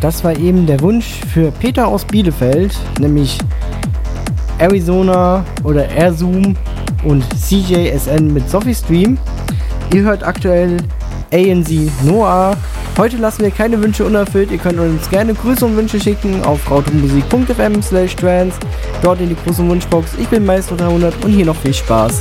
Das war eben der Wunsch für Peter aus Bielefeld, nämlich Arizona oder AirZoom und CJSN mit Sophie Stream. Ihr hört aktuell ANC Noah. Heute lassen wir keine Wünsche unerfüllt. Ihr könnt uns gerne Grüße und Wünsche schicken auf rautemusik.fm slash trans. Dort in die große Wunschbox. Ich bin Meister 300 und hier noch viel Spaß.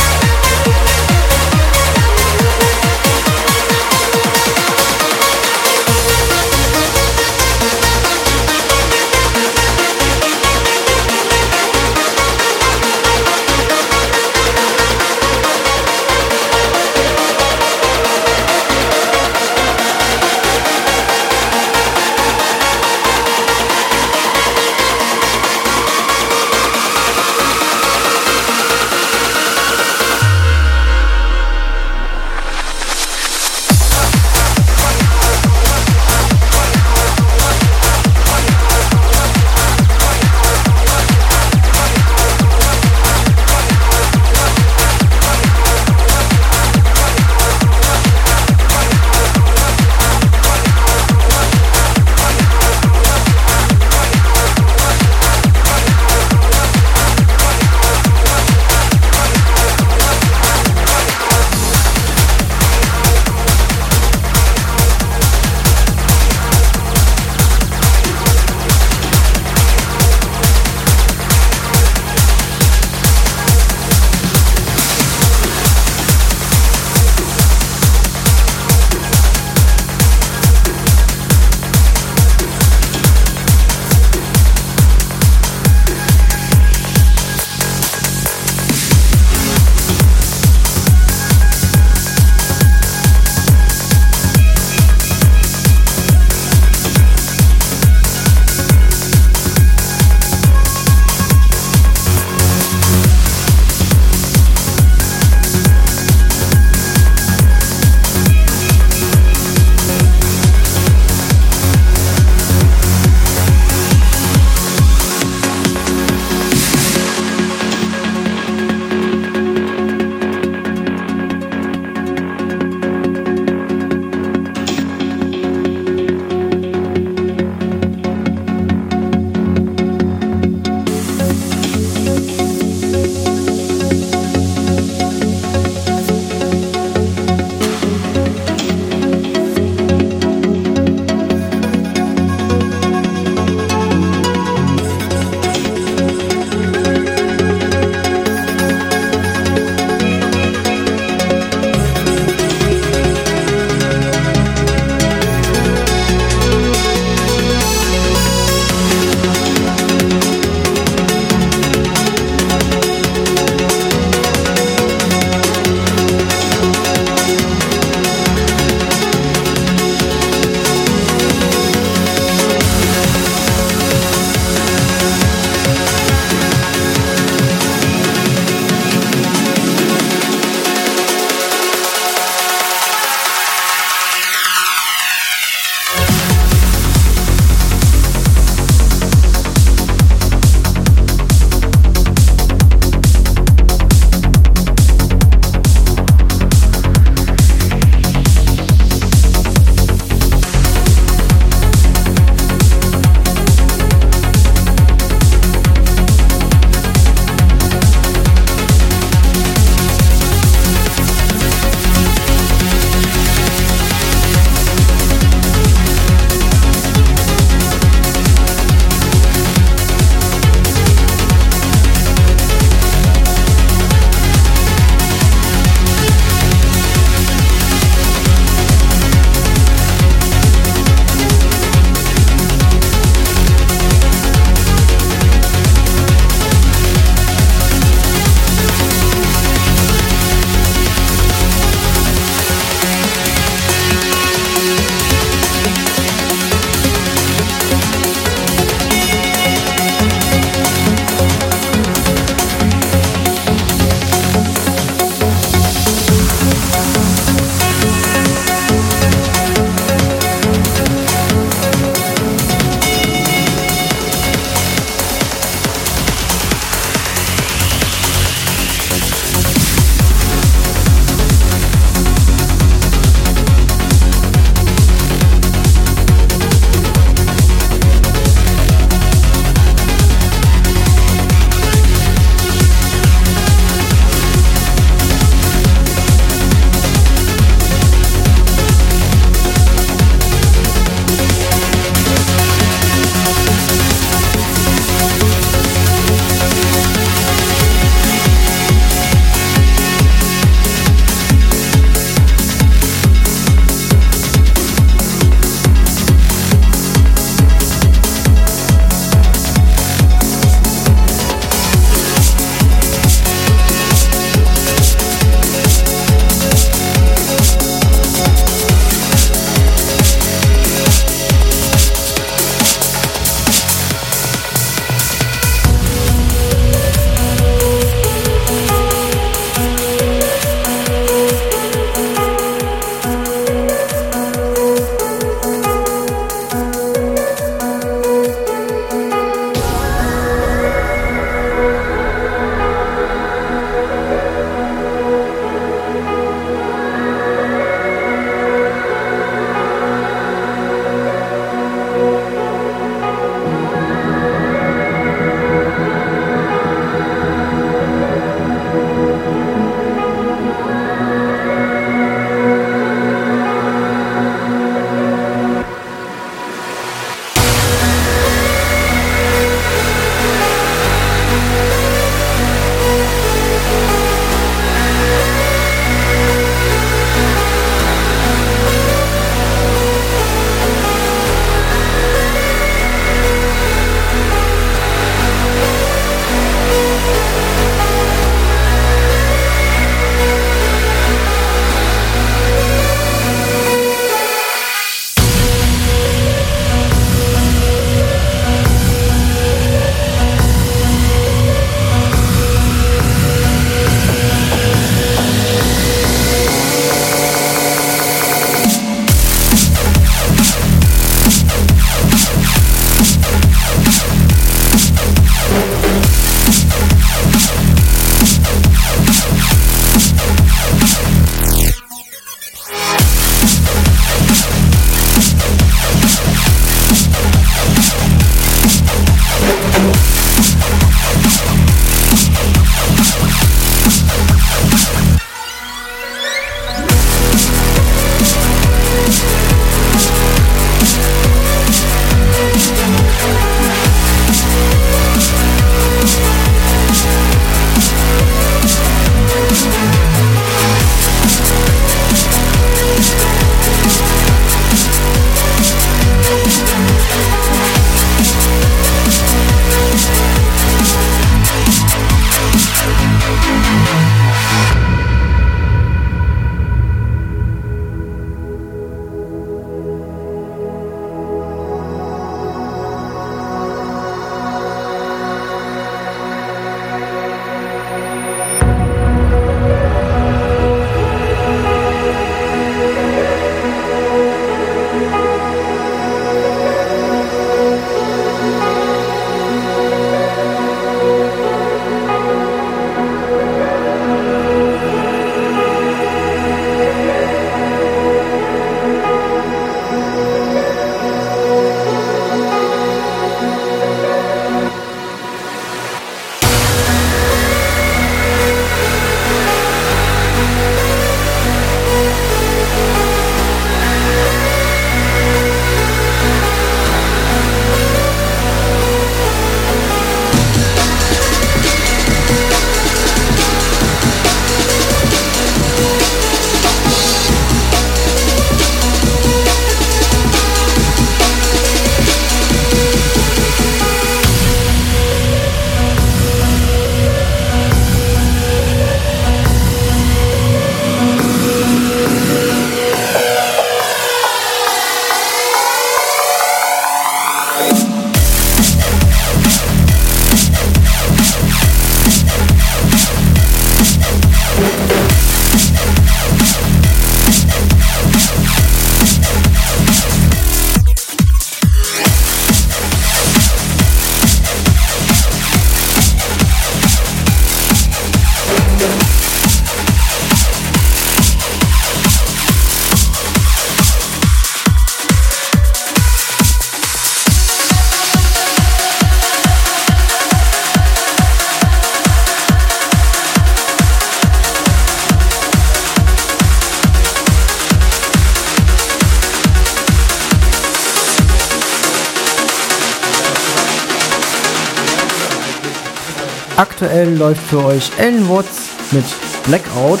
Aktuell läuft für euch Ellen Watts mit Blackout.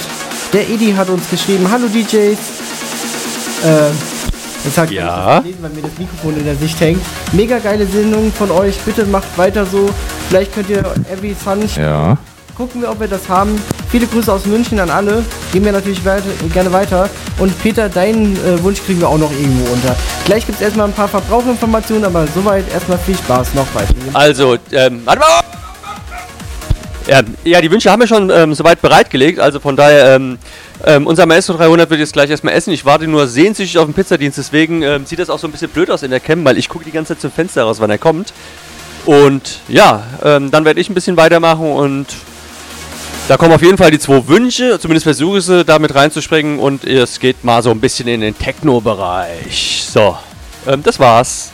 Der Edi hat uns geschrieben, hallo DJs. Äh, jetzt hat Ja. lesen, weil mir das Mikrofon in der Sicht hängt. Mega geile Sendung von euch. Bitte macht weiter so. Vielleicht könnt ihr Every Sun Ja. gucken wir, ob wir das haben. Viele Grüße aus München an alle. Gehen wir natürlich weiter, gerne weiter. Und Peter, deinen äh, Wunsch kriegen wir auch noch irgendwo unter. Gleich gibt es erstmal ein paar Verbraucherinformationen, aber soweit erstmal viel Spaß noch weiter. Also, ähm, warte mal! Ja, die Wünsche haben wir schon ähm, soweit bereitgelegt, also von daher, ähm, ähm, unser Maestro 300 wird jetzt gleich erstmal essen. Ich warte nur sehnsüchtig auf den Pizzadienst, deswegen ähm, sieht das auch so ein bisschen blöd aus in der Cam, weil ich gucke die ganze Zeit zum Fenster raus, wann er kommt. Und ja, ähm, dann werde ich ein bisschen weitermachen und da kommen auf jeden Fall die zwei Wünsche, zumindest versuche ich sie damit reinzuspringen und es geht mal so ein bisschen in den Techno-Bereich. So, ähm, das war's.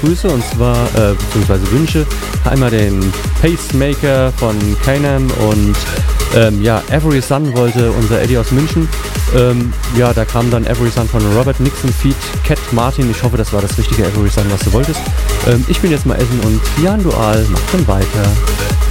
Grüße und zwar, äh, beziehungsweise Wünsche. Einmal den Pacemaker von Kainam und ähm, ja, Every Sun wollte unser Eddie aus München. Ähm, ja, da kam dann Every Sun von Robert Nixon Feed Cat Martin. Ich hoffe, das war das richtige Every Sun, was du wolltest. Ähm, ich bin jetzt mal essen und Jan Dual macht dann weiter.